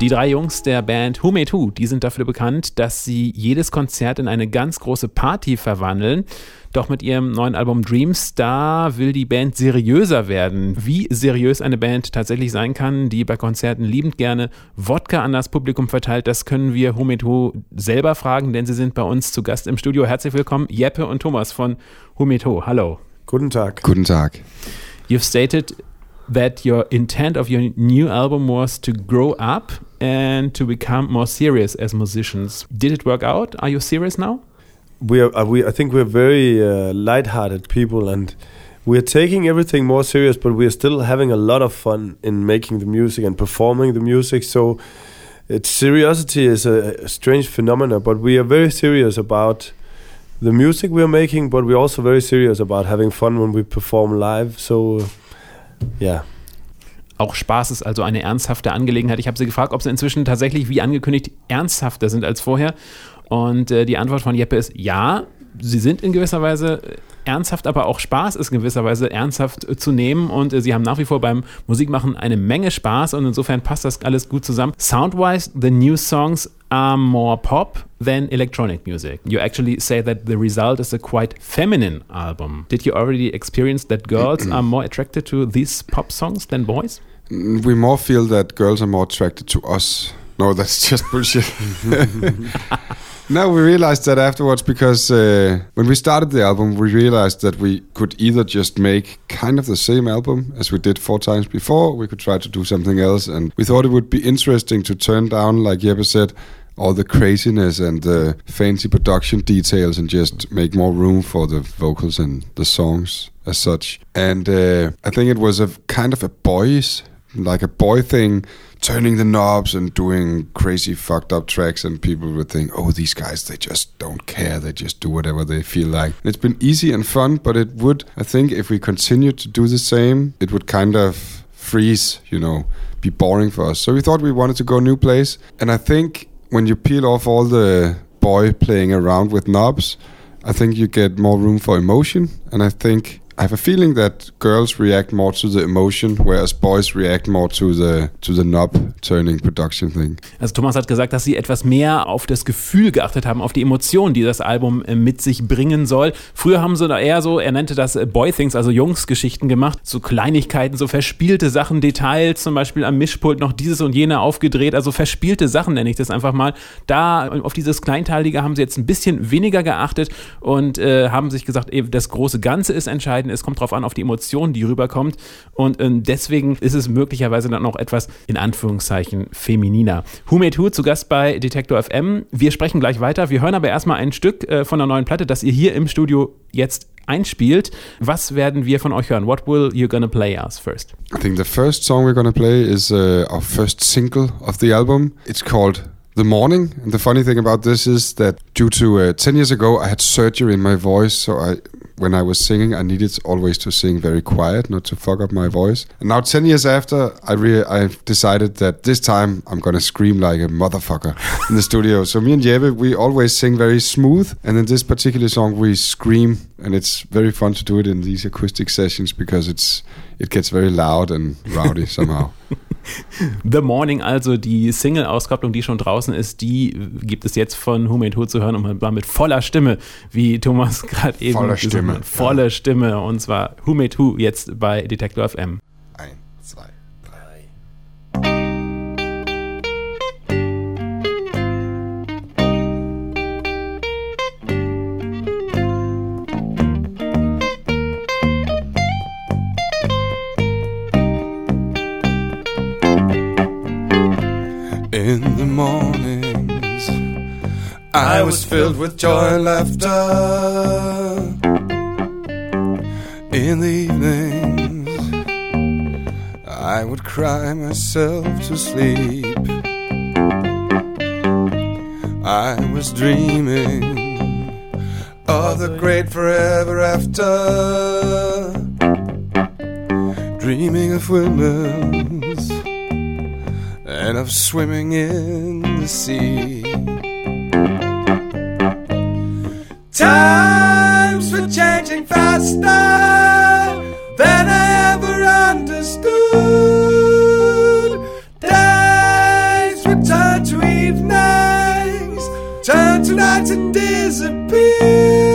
Die drei Jungs der Band Who Made Who, die sind dafür bekannt, dass sie jedes Konzert in eine ganz große Party verwandeln. Doch mit ihrem neuen Album Dreams, da will die Band seriöser werden. Wie seriös eine Band tatsächlich sein kann, die bei Konzerten liebend gerne Wodka an das Publikum verteilt, das können wir Who Made Who selber fragen, denn sie sind bei uns zu Gast im Studio. Herzlich willkommen, Jeppe und Thomas von Who Made Who. Hallo. Guten Tag. Guten Tag. You've stated that your intent of your new album was to grow up and to become more serious as musicians. Did it work out? Are you serious now? We are. Uh, we. I think we're very uh, light-hearted people, and we're taking everything more serious. But we're still having a lot of fun in making the music and performing the music. So, it's seriosity is a, strange phenomenon, but we are very serious about the music we are making. But we're also very serious about having fun when we perform live. So, yeah. Auch Spaß ist also eine ernsthafte Angelegenheit. Ich habe sie gefragt, ob sie inzwischen tatsächlich, wie angekündigt, ernsthafter sind als vorher. Und äh, die Antwort von Jeppe ist ja, sie sind in gewisser Weise ernsthaft, aber auch Spaß ist in gewisser Weise ernsthaft äh, zu nehmen. Und äh, sie haben nach wie vor beim Musikmachen eine Menge Spaß und insofern passt das alles gut zusammen. Soundwise, the new songs are more pop than electronic music. You actually say that the result is a quite feminine album. Did you already experience that girls are more attracted to these pop songs than boys? We more feel that girls are more attracted to us. No, that's just bullshit. no, we realized that afterwards because uh, when we started the album, we realized that we could either just make kind of the same album as we did four times before, we could try to do something else, and we thought it would be interesting to turn down, like Jeppe said, all the craziness and the fancy production details and just make more room for the vocals and the songs as such. And uh, I think it was a kind of a boys, like a boy thing, turning the knobs and doing crazy fucked up tracks, and people would think, oh, these guys, they just don't care. They just do whatever they feel like. And it's been easy and fun, but it would, I think, if we continued to do the same, it would kind of freeze, you know, be boring for us. So we thought we wanted to go a new place. And I think when you peel off all the boy playing around with knobs, I think you get more room for emotion. And I think I have a feeling that girls react more to the emotion, whereas boys react more to the to the knob turning production thing. Also Thomas hat gesagt, dass sie etwas mehr auf das Gefühl geachtet haben, auf die Emotionen, die das Album äh, mit sich bringen soll. Früher haben sie da eher so, er nannte das äh, Boy Things, also Jungsgeschichten gemacht, so Kleinigkeiten, so verspielte Sachen, Details, zum Beispiel am Mischpult noch dieses und jene aufgedreht, also verspielte Sachen nenne ich das einfach mal. Da auf dieses Kleinteilige haben sie jetzt ein bisschen weniger geachtet und äh, haben sich gesagt, das große Ganze ist entscheidend es kommt darauf an, auf die Emotionen, die rüberkommt. Und ähm, deswegen ist es möglicherweise dann auch etwas in Anführungszeichen femininer. Who Made Who zu Gast bei Detektor FM. Wir sprechen gleich weiter. Wir hören aber erstmal ein Stück äh, von der neuen Platte, das ihr hier im Studio jetzt einspielt. Was werden wir von euch hören? What will you gonna play us first? I think the first song we're gonna play is uh, our first single of the album. It's called The Morning. And the funny thing about this is that due to uh, 10 years ago, I had surgery in my voice, so I when I was singing, I needed always to sing very quiet, not to fuck up my voice. And now, ten years after, I re- I've decided that this time I'm gonna scream like a motherfucker in the studio. So me and Jeppe, we always sing very smooth, and in this particular song, we scream, and it's very fun to do it in these acoustic sessions because it's it gets very loud and rowdy somehow. The Morning, also die Single-Auskopplung, die schon draußen ist, die gibt es jetzt von Who Made Who zu hören und zwar mit voller Stimme, wie Thomas gerade eben voller Stimme. hat. Voller ja. Stimme und zwar Who Made Who jetzt bei Detector FM. Ein, zwei. In the mornings, I was filled with joy and laughter. In the evenings, I would cry myself to sleep. I was dreaming of the great forever after, dreaming of windmills and of swimming in the sea. Times were changing faster than I ever understood. Days would turn to evenings, turn to nights and disappear.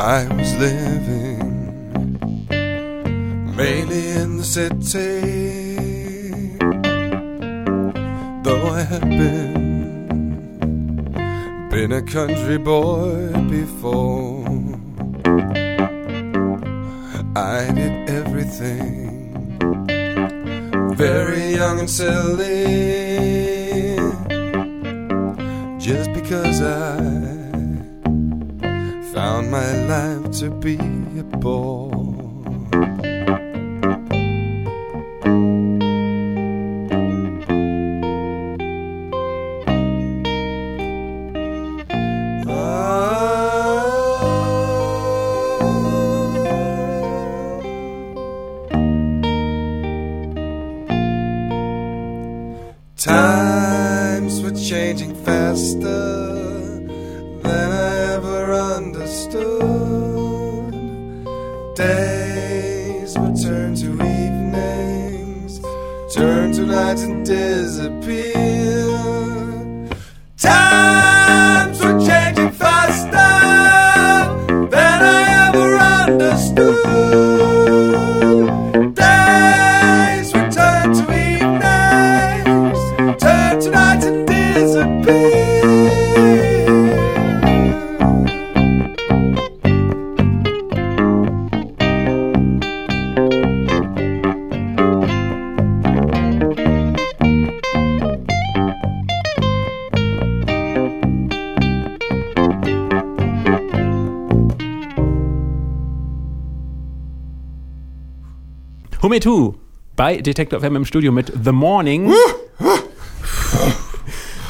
I was living mainly in the city. Though I had been been a country boy before. I did everything very young and silly my life to be a bore. Understood. Hume 2 bei Detector FM im Studio mit The Morning.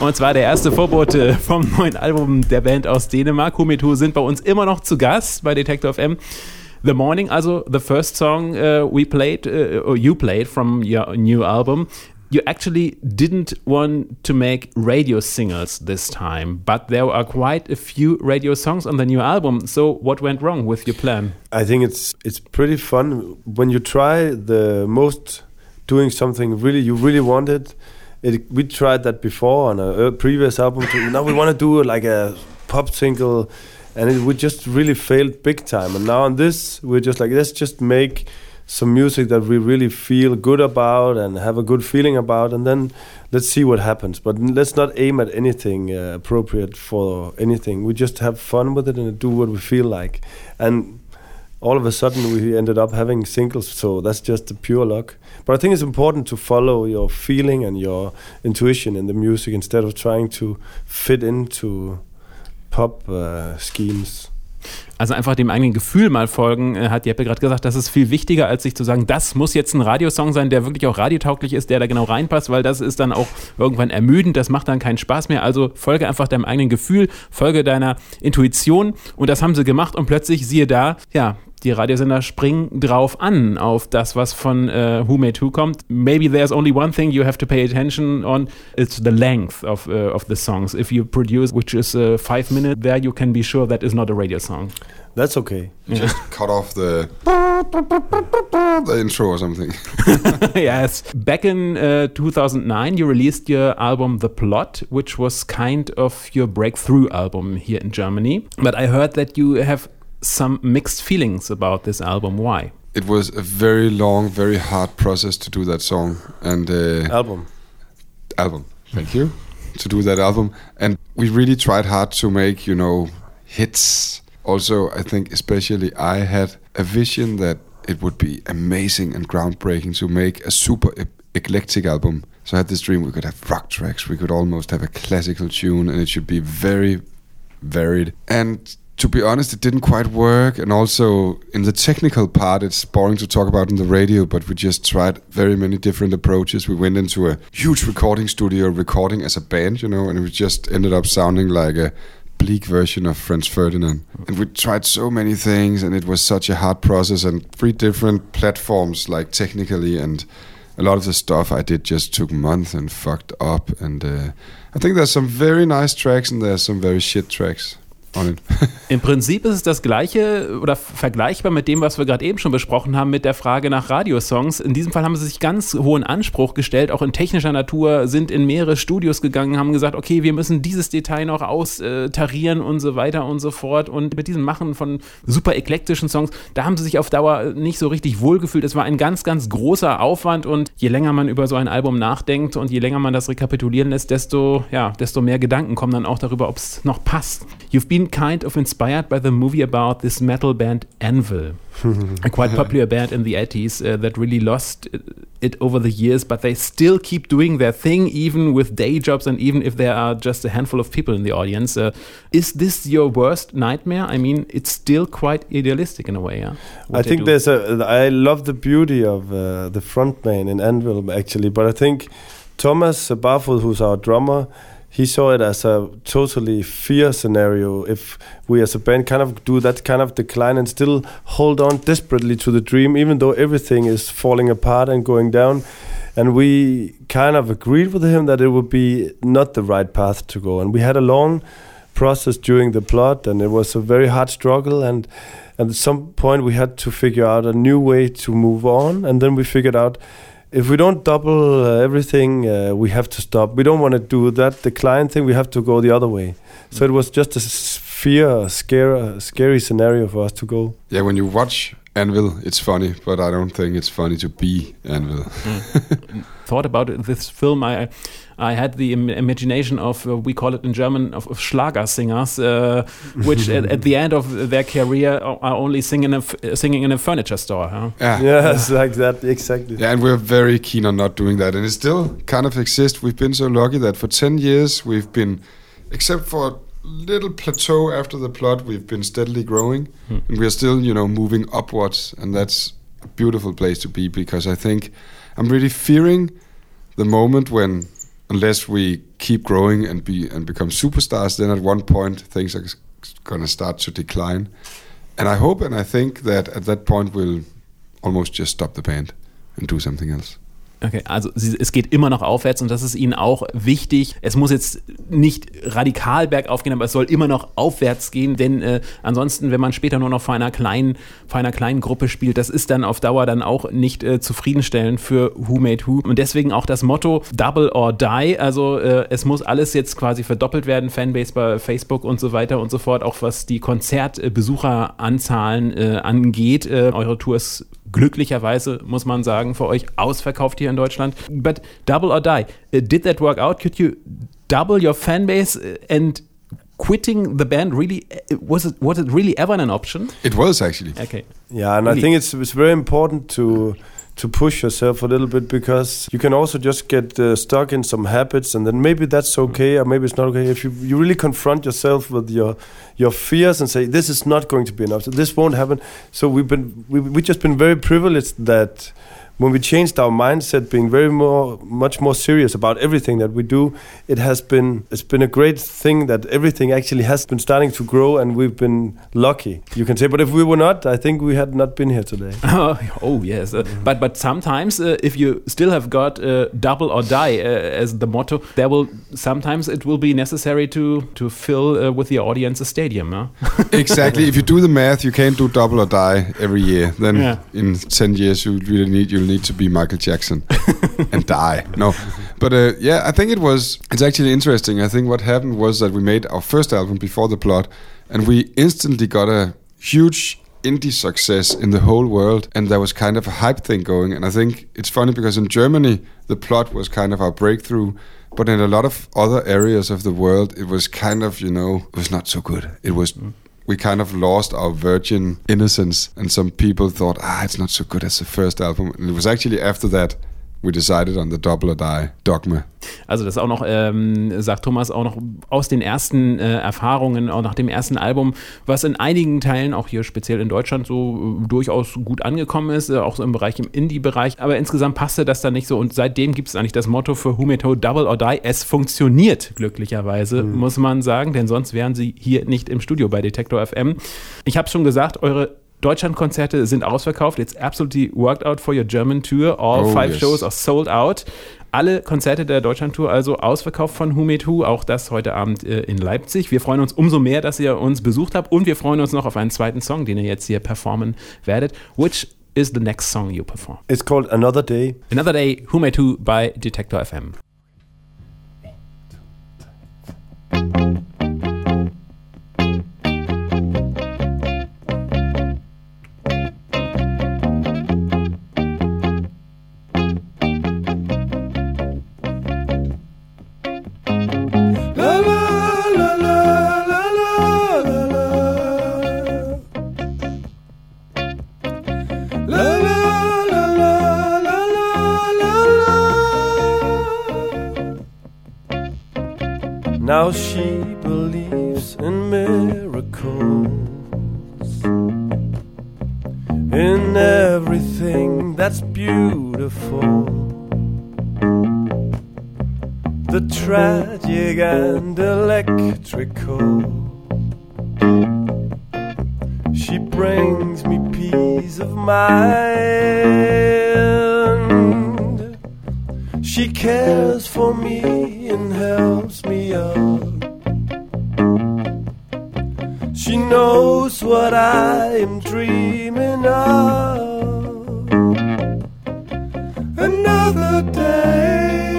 Und zwar der erste Vorbote vom neuen Album der Band aus Dänemark. Hume 2 sind bei uns immer noch zu Gast bei Detector FM. The Morning, also the first song uh, we played, uh, or you played from your new album. You actually didn't want to make radio singles this time, but there are quite a few radio songs on the new album. So, what went wrong with your plan? I think it's it's pretty fun when you try the most doing something really you really wanted. it. we tried that before on a, previous album. To, now we want to do like a pop single, and it, we just really failed big time. And now on this, we're just like let's just make some music that we really feel good about and have a good feeling about, and then let's see what happens. But let's not aim at anything uh, appropriate for anything. We just have fun with it and do what we feel like. And all of a sudden, we ended up having singles. So that's just the pure luck. But I think it's important to follow your feeling and your intuition in the music instead of trying to fit into pop uh, schemes. Also einfach dem eigenen Gefühl mal folgen, äh, hat Jeppe gerade gesagt, das ist viel wichtiger, als sich zu sagen, das muss jetzt ein Radiosong sein, der wirklich auch radiotauglich ist, der da genau reinpasst, weil das ist dann auch irgendwann ermüdend, das macht dann keinen Spaß mehr. Also folge einfach deinem eigenen Gefühl, folge deiner Intuition und das haben sie gemacht und plötzlich siehe da, ja, die Radiosender springen drauf an, auf das, was von äh, Who Made Who kommt. Maybe there's only one thing you have to pay attention on, it's the length of, uh, of the songs. If you produce, which is uh, five minutes, there you can be sure that is not a radio song. That's okay. Just cut off the the intro or something. yes. Back in uh, 2009, you released your album The Plot, which was kind of your breakthrough album here in Germany. But I heard that you have some mixed feelings about this album. Why? It was a very long, very hard process to do that song and uh, Album. album. Thank you to do that album, and we really tried hard to make you know hits. Also, I think especially I had a vision that it would be amazing and groundbreaking to make a super e- eclectic album. So I had this dream we could have rock tracks, we could almost have a classical tune, and it should be very varied. And to be honest, it didn't quite work. And also in the technical part, it's boring to talk about in the radio, but we just tried very many different approaches. We went into a huge recording studio recording as a band, you know, and it just ended up sounding like a bleak version of Franz Ferdinand. And we tried so many things, and it was such a hard process, and three different platforms, like technically, and a lot of the stuff I did just took months and fucked up. And uh, I think there's some very nice tracks, and there's some very shit tracks. Im Prinzip ist es das gleiche oder vergleichbar mit dem, was wir gerade eben schon besprochen haben, mit der Frage nach Radiosongs. In diesem Fall haben sie sich ganz hohen Anspruch gestellt, auch in technischer Natur, sind in mehrere Studios gegangen, haben gesagt, okay, wir müssen dieses Detail noch austarieren und so weiter und so fort. Und mit diesem Machen von super eklektischen Songs, da haben sie sich auf Dauer nicht so richtig wohlgefühlt. Es war ein ganz, ganz großer Aufwand und je länger man über so ein Album nachdenkt und je länger man das rekapitulieren lässt, desto, ja, desto mehr Gedanken kommen dann auch darüber, ob es noch passt. You've been kind of inspired by the movie about this metal band Anvil, a quite popular band in the 80s uh, that really lost it over the years, but they still keep doing their thing, even with day jobs and even if there are just a handful of people in the audience. Uh, is this your worst nightmare? I mean, it's still quite idealistic in a way. Yeah? I think there's a. I love the beauty of uh, the frontman in Anvil, actually, but I think Thomas Barfod, who's our drummer, he saw it as a totally fear scenario. If we as a band kind of do that kind of decline and still hold on desperately to the dream even though everything is falling apart and going down and we kind of agreed with him that it would be not the right path to go. And we had a long process during the plot and it was a very hard struggle and, at some point we had to figure out a new way to move on and then we figured out if we don't double uh, everything, uh, we have to stop. We don't want to do that The client thing. We have to go the other way. So it was just a fear, scare, scary scenario for us to go. Yeah, when you watch Anvil, it's funny, but I don't think it's funny to be Anvil. Mm. Thought about it, this film, I I had the Im imagination of uh, we call it in German of, of Schlager singers, uh, which at, at, the end of their career are only singing a singing in a furniture store. Huh? Yeah, yes, like that, exactly. Yeah, and we're very keen on not doing that, and it still kind of exists. We've been so lucky that for ten years we've been, except for little plateau after the plot, we've been steadily growing, hmm. and we're still, you know, moving upwards, and that's a beautiful place to be because I think I'm really fearing the moment when, unless we keep growing and be and become superstars, then at one point things are going to start to decline, and I hope and I think that at that point we'll almost just stop the band and do something else. Okay, also es geht immer noch aufwärts und das ist Ihnen auch wichtig. Es muss jetzt nicht radikal bergauf gehen, aber es soll immer noch aufwärts gehen, denn äh, ansonsten, wenn man später nur noch vor einer kleinen, vor einer kleinen Gruppe spielt, das ist dann auf Dauer dann auch nicht äh, zufriedenstellend für Who Made Who. Und deswegen auch das Motto Double or Die. Also äh, es muss alles jetzt quasi verdoppelt werden, Fanbase bei Facebook und so weiter und so fort, auch was die Konzertbesucheranzahlen äh, angeht. Äh, eure Tour ist glücklicherweise, muss man sagen, für euch ausverkauft hier in Deutschland. But double or die, uh, did that work out? Could you double your fan base uh, and quitting the band really uh, was it was it really ever an option? It was actually. Okay. Yeah, and really? I think it's it's very important to to push yourself a little bit because you can also just get uh, stuck in some habits and then maybe that's okay or maybe it's not okay. If you, you really confront yourself with your your fears and say this is not going to be enough. So this won't happen. So we've been we, we've just been very privileged that when we changed our mindset, being very more, much more serious about everything that we do, it has been it's been a great thing that everything actually has been starting to grow, and we've been lucky, you can say. But if we were not, I think we had not been here today. oh, oh yes, uh, but but sometimes uh, if you still have got uh, double or die uh, as the motto, there will sometimes it will be necessary to to fill uh, with the audience a stadium. Huh? exactly. If you do the math, you can't do double or die every year. Then yeah. in ten years you really need you need to be Michael Jackson and die. No, but uh, yeah, I think it was. It's actually interesting. I think what happened was that we made our first album before the plot, and we instantly got a huge indie success in the whole world, and there was kind of a hype thing going. And I think it's funny because in Germany the plot was kind of our breakthrough. But in a lot of other areas of the world, it was kind of, you know, it was not so good. It was mm we kind of lost our virgin innocence, and some people thought, ah, it's not so good as the first album. And it was actually after that we decided on the Double or Die Dogma. Also das auch noch, ähm, sagt Thomas, auch noch aus den ersten äh, Erfahrungen, auch nach dem ersten Album, was in einigen Teilen, auch hier speziell in Deutschland, so äh, durchaus gut angekommen ist, äh, auch so im Bereich, im Indie-Bereich. Aber insgesamt passte das dann nicht so und seitdem gibt es eigentlich das Motto für Humeto Double or Die. Es funktioniert glücklicherweise, mhm. muss man sagen, denn sonst wären sie hier nicht im Studio bei Detektor FM. Ich habe schon gesagt, eure Deutschlandkonzerte sind ausverkauft. It's absolutely worked out for your German tour. All oh, five yes. shows are sold out. Alle Konzerte der Deutschlandtour also ausverkauft von Humetu, auch das heute Abend äh, in Leipzig. Wir freuen uns umso mehr, dass ihr uns besucht habt und wir freuen uns noch auf einen zweiten Song, den ihr jetzt hier performen werdet. Which is the next song you perform? It's called Another Day. Another Day, Humetu by Detector FM. Now she believes in miracles, in everything that's beautiful. The tragic and electrical. She brings me peace of mind. She cares for me She knows what I am dreaming of. Another day,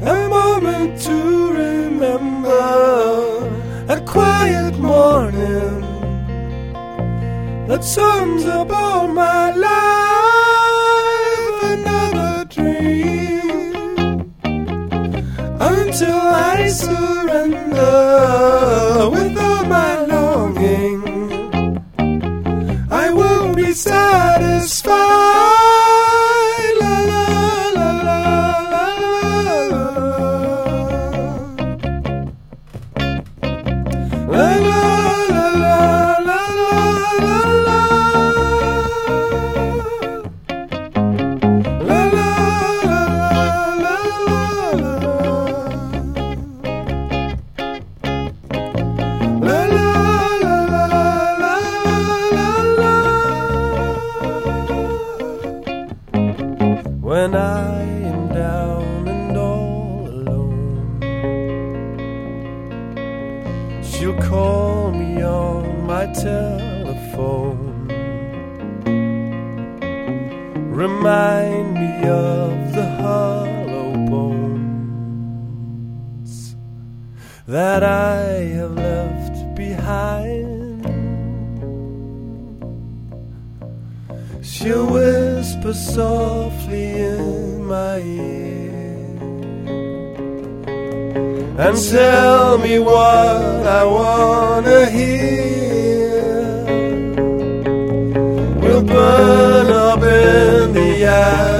a moment to remember, a quiet morning that sums up all my satisfied. She'll call me on my telephone, remind me of the hollow bones that I have left behind. She'll whisper softly in my ear and tell me what I wanna hear. We'll burn up in the atmosphere.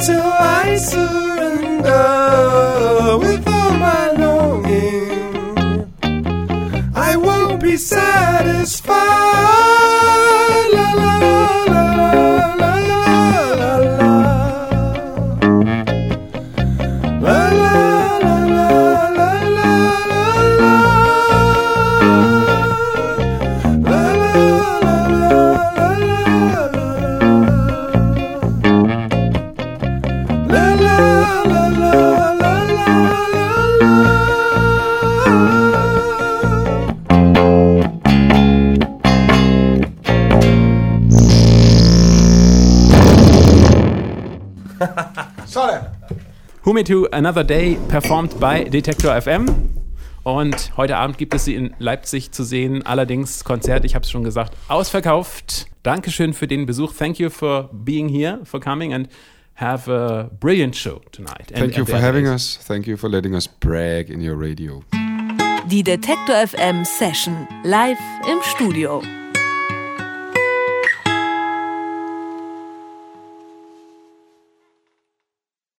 till I surrender with all my longing. I won't be satisfied. Who Me To Another Day performed by Detektor FM. Und heute Abend gibt es sie in Leipzig zu sehen. Allerdings Konzert, ich habe es schon gesagt, ausverkauft. Dankeschön für den Besuch. Thank you for being here, for coming and have a brilliant show tonight. Thank And- you and for having us. Thank you for letting us brag in your radio. Die Detektor FM Session live im Studio.